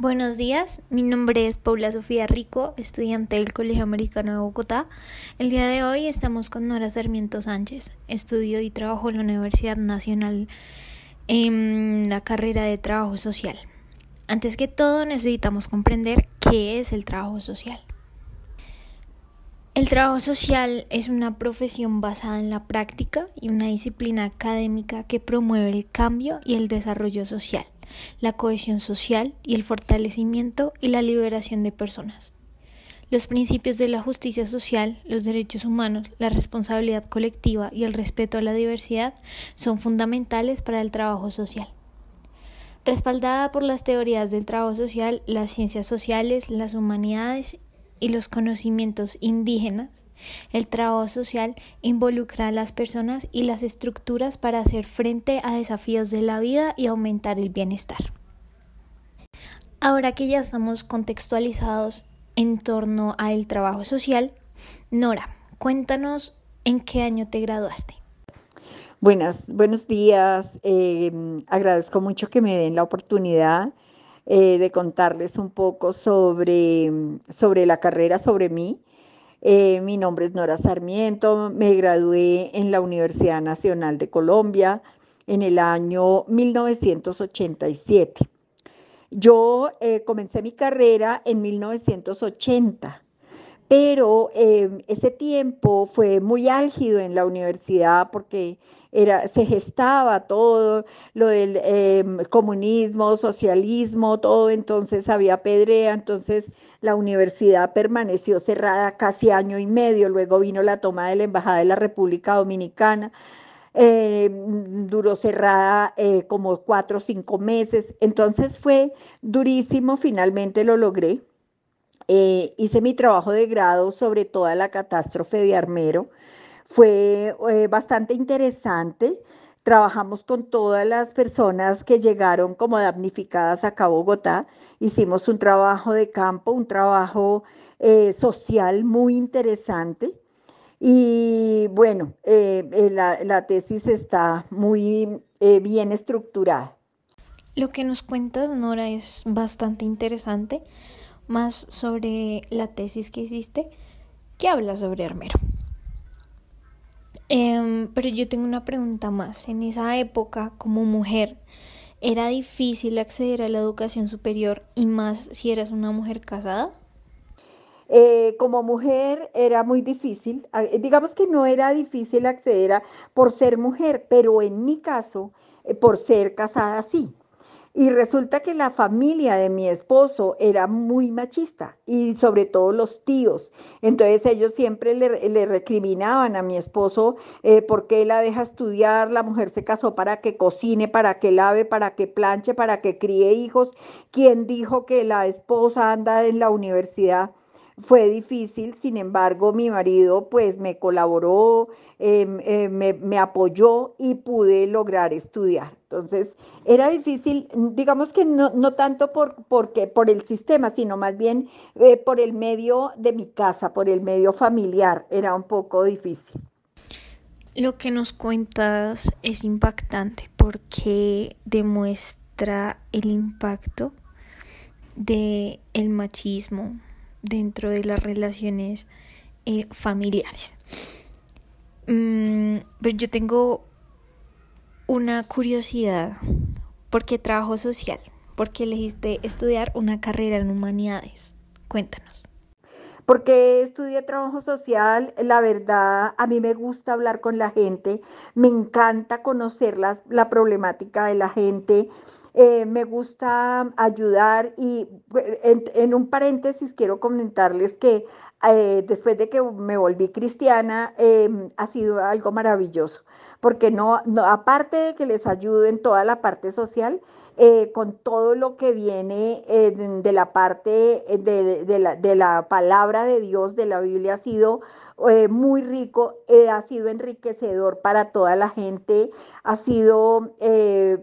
Buenos días, mi nombre es Paula Sofía Rico, estudiante del Colegio Americano de Bogotá. El día de hoy estamos con Nora Sarmiento Sánchez. Estudio y trabajo en la Universidad Nacional en la carrera de trabajo social. Antes que todo necesitamos comprender qué es el trabajo social. El trabajo social es una profesión basada en la práctica y una disciplina académica que promueve el cambio y el desarrollo social la cohesión social y el fortalecimiento y la liberación de personas. Los principios de la justicia social, los derechos humanos, la responsabilidad colectiva y el respeto a la diversidad son fundamentales para el trabajo social. Respaldada por las teorías del trabajo social, las ciencias sociales, las humanidades y los conocimientos indígenas, el trabajo social involucra a las personas y las estructuras para hacer frente a desafíos de la vida y aumentar el bienestar. Ahora que ya estamos contextualizados en torno al trabajo social, Nora, cuéntanos en qué año te graduaste. Buenas, buenos días. Eh, agradezco mucho que me den la oportunidad eh, de contarles un poco sobre, sobre la carrera, sobre mí. Eh, mi nombre es Nora Sarmiento, me gradué en la Universidad Nacional de Colombia en el año 1987. Yo eh, comencé mi carrera en 1980, pero eh, ese tiempo fue muy álgido en la universidad porque era, se gestaba todo lo del em, comunismo, socialismo, todo, entonces había pedrea, entonces la universidad permaneció cerrada casi año y medio, luego vino la toma de la Embajada de la República Dominicana. Em, duró cerrada eh, como cuatro o cinco meses, entonces fue durísimo, finalmente lo logré. Eh, hice mi trabajo de grado sobre toda la catástrofe de Armero, fue eh, bastante interesante. Trabajamos con todas las personas que llegaron como damnificadas acá a Bogotá. Hicimos un trabajo de campo, un trabajo eh, social muy interesante. Y bueno, la, la, tesis está muy bien estructurada. Lo que nos cuentas, Nora, es bastante interesante, más sobre la tesis que hiciste, que habla sobre Armero. Em, pero yo tengo una pregunta más. En esa época, como mujer, ¿era difícil acceder a la educación superior y más si eras una mujer casada? Eh, como mujer era muy difícil, digamos que no era difícil acceder a, por ser mujer, pero en mi caso, eh, por ser casada sí. Y resulta que la familia de mi esposo era muy machista y sobre todo los tíos. Entonces ellos siempre le, recriminaban a mi esposo eh, por qué la deja estudiar, la mujer se casó para que cocine, para que lave, para que planche, para que críe hijos. ¿Quién dijo que la esposa anda en la universidad? Fue difícil, sin embargo mi marido pues me colaboró, em, eh, me, apoyó y pude lograr estudiar. Entonces era difícil, digamos que no, no tanto por, porque, por el sistema, sino más bien eh, por el medio de mi casa, por el medio familiar, era un poco difícil. Lo que nos cuentas es impactante porque demuestra el impacto de el machismo dentro de las relaciones eh, familiares. Mm, pero yo tengo una curiosidad. ¿Por qué trabajo social? ¿Por qué elegiste estudiar una carrera en humanidades? Cuéntanos. Porque estudié trabajo social, la verdad, a mí me gusta hablar con la gente, me encanta conocer la problemática de la gente, eh, me gusta ayudar y en, un paréntesis quiero comentarles que eh, después de que me volví cristiana em, ha sido algo maravilloso, porque no, no, aparte de que les ayudo en toda la parte social, eh, con todo lo que viene de la parte de, la, de la palabra de Dios, de la Biblia, ha sido eh, muy rico, eh, ha sido enriquecedor para toda la gente, ha sido, eh,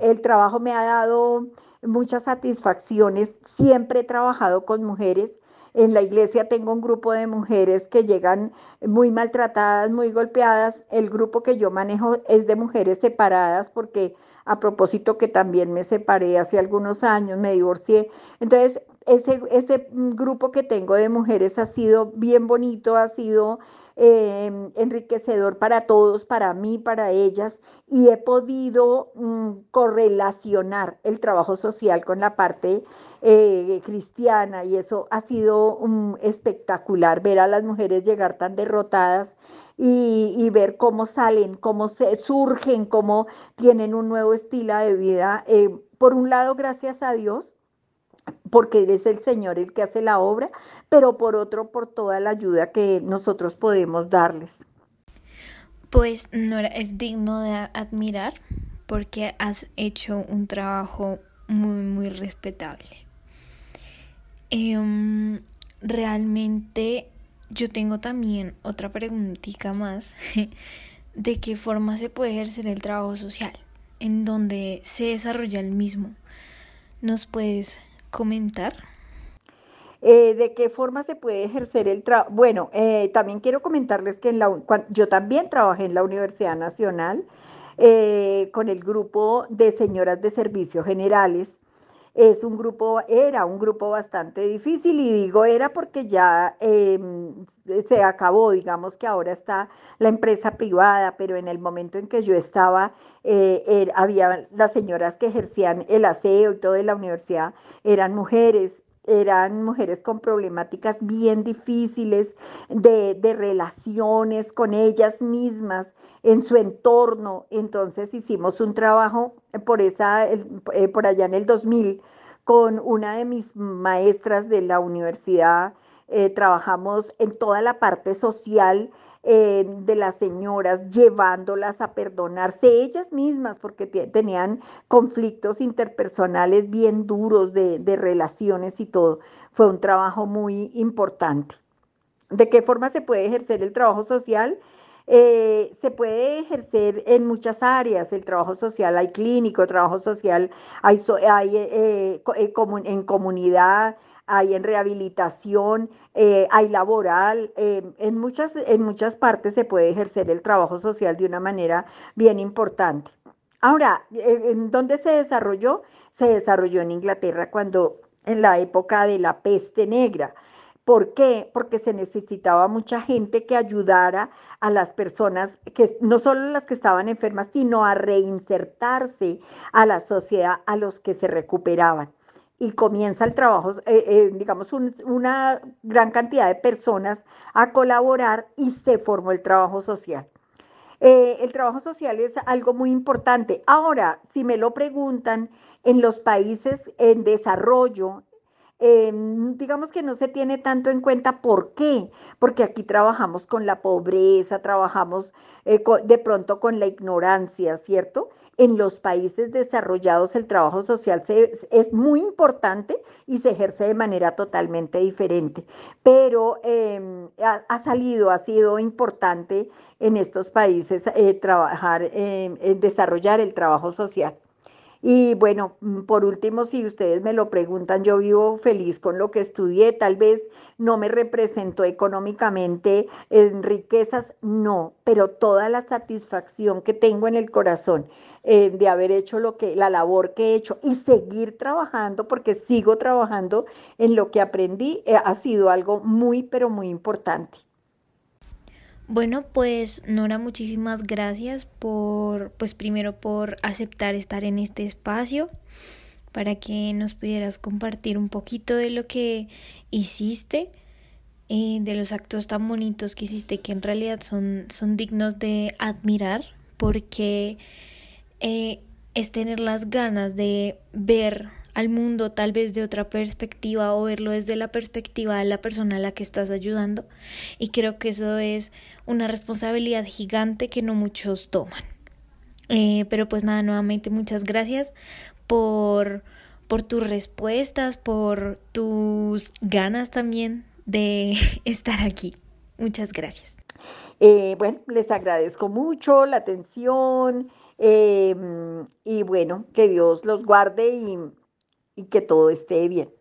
el trabajo me ha dado muchas satisfacciones, siempre he trabajado con mujeres. En la iglesia tengo un grupo de mujeres que llegan muy maltratadas, muy golpeadas. El grupo que yo manejo es de mujeres separadas porque a propósito que también me separé hace algunos años, me divorcié. Entonces, ese, ese grupo que tengo de mujeres ha sido bien bonito, ha sido eh, enriquecedor para todos, para mí, para ellas, y he podido mm, correlacionar el trabajo social con la parte eh, cristiana, y eso ha sido mm, espectacular, ver a las mujeres llegar tan derrotadas y, ver cómo salen, cómo se surgen, cómo tienen un nuevo estilo de vida. Eh, por un lado, gracias a Dios, porque es el Señor el que hace la obra, pero por otro, por toda la ayuda que nosotros podemos darles. Pues Nora, es digno de admirar porque has hecho un trabajo muy, muy respetable. Em, realmente yo tengo también otra preguntita más. ¿De qué forma se puede ejercer el trabajo social? ¿En donde se desarrolla el mismo? ¿Nos puedes comentar? Eh, ¿De qué forma se puede ejercer el trabajo? Bueno, eh, también quiero comentarles que yo también trabajé en la Universidad Nacional eh, con el grupo de señoras de servicios generales es un grupo, era un grupo bastante difícil y digo era porque ya em, se acabó, digamos que ahora está la empresa privada, pero en el momento en que yo estaba, eh, había las señoras que ejercían el aseo y todo en la universidad, eran mujeres, eran mujeres con problemáticas bien difíciles de, de, relaciones con ellas mismas, en su entorno. Entonces hicimos un trabajo por, esa, eh, por allá en el 2000 con una de mis maestras de la universidad. Eh, trabajamos en toda la parte social eh, de las señoras, llevándolas a perdonarse ellas mismas, porque tenían conflictos interpersonales bien duros de, de relaciones y todo. Fue un trabajo muy importante. ¿De qué forma se puede ejercer el trabajo social? Eh, se puede ejercer en muchas áreas, el trabajo social, hay clínico, trabajo social, hay, hay eh, eh, en comunidad, hay en rehabilitación, hay laboral, en, muchas, en muchas partes se puede ejercer el trabajo social de una manera bien importante. Ahora, ¿en dónde se desarrolló? Se desarrolló en Inglaterra cuando en la época de la peste negra. ¿Por qué? Porque se necesitaba mucha gente que ayudara a las personas, que no solo las que estaban enfermas, sino a reinsertarse a la sociedad a los que se recuperaban. Y comienza el trabajo, eh, eh, digamos, una gran cantidad de personas a colaborar y se formó el trabajo social. Eh, el trabajo social es algo muy importante. Ahora, si me lo preguntan, en los países en desarrollo, Em, digamos que no se tiene tanto en cuenta. ¿Por qué? Porque aquí trabajamos con la pobreza, trabajamos de pronto con la ignorancia, ¿cierto? En los países desarrollados el trabajo social es muy importante y se ejerce de manera totalmente diferente, pero em, ha, salido, ha sido importante en estos países eh, trabajar, em, desarrollar el trabajo social. Y bueno, mm, por último, si ustedes me lo preguntan, yo vivo feliz con lo que estudié, tal vez no me representó económicamente en riquezas, no, pero toda la satisfacción que tengo en el corazón eh, de haber hecho lo que, la labor que he hecho y seguir trabajando, porque sigo trabajando en lo que aprendí, eh, ha sido algo muy, pero muy importante. Bueno, pues Nora, muchísimas gracias por, pues primero por aceptar estar en este espacio para que nos pudieras compartir un poquito de lo que hiciste, eh, de los actos tan bonitos que hiciste que en realidad son, son dignos de admirar porque eh, es tener las ganas de ver al mundo tal vez de otra perspectiva o verlo desde la perspectiva de la persona a la que estás ayudando y creo que eso es una responsabilidad gigante que no muchos toman. Eh, pero pues nada, nuevamente muchas gracias por, por tus respuestas, por tus ganas también de estar aquí. Muchas gracias. Eh, bueno, les agradezco mucho la atención em, y bueno, que Dios los guarde y y que todo esté bien.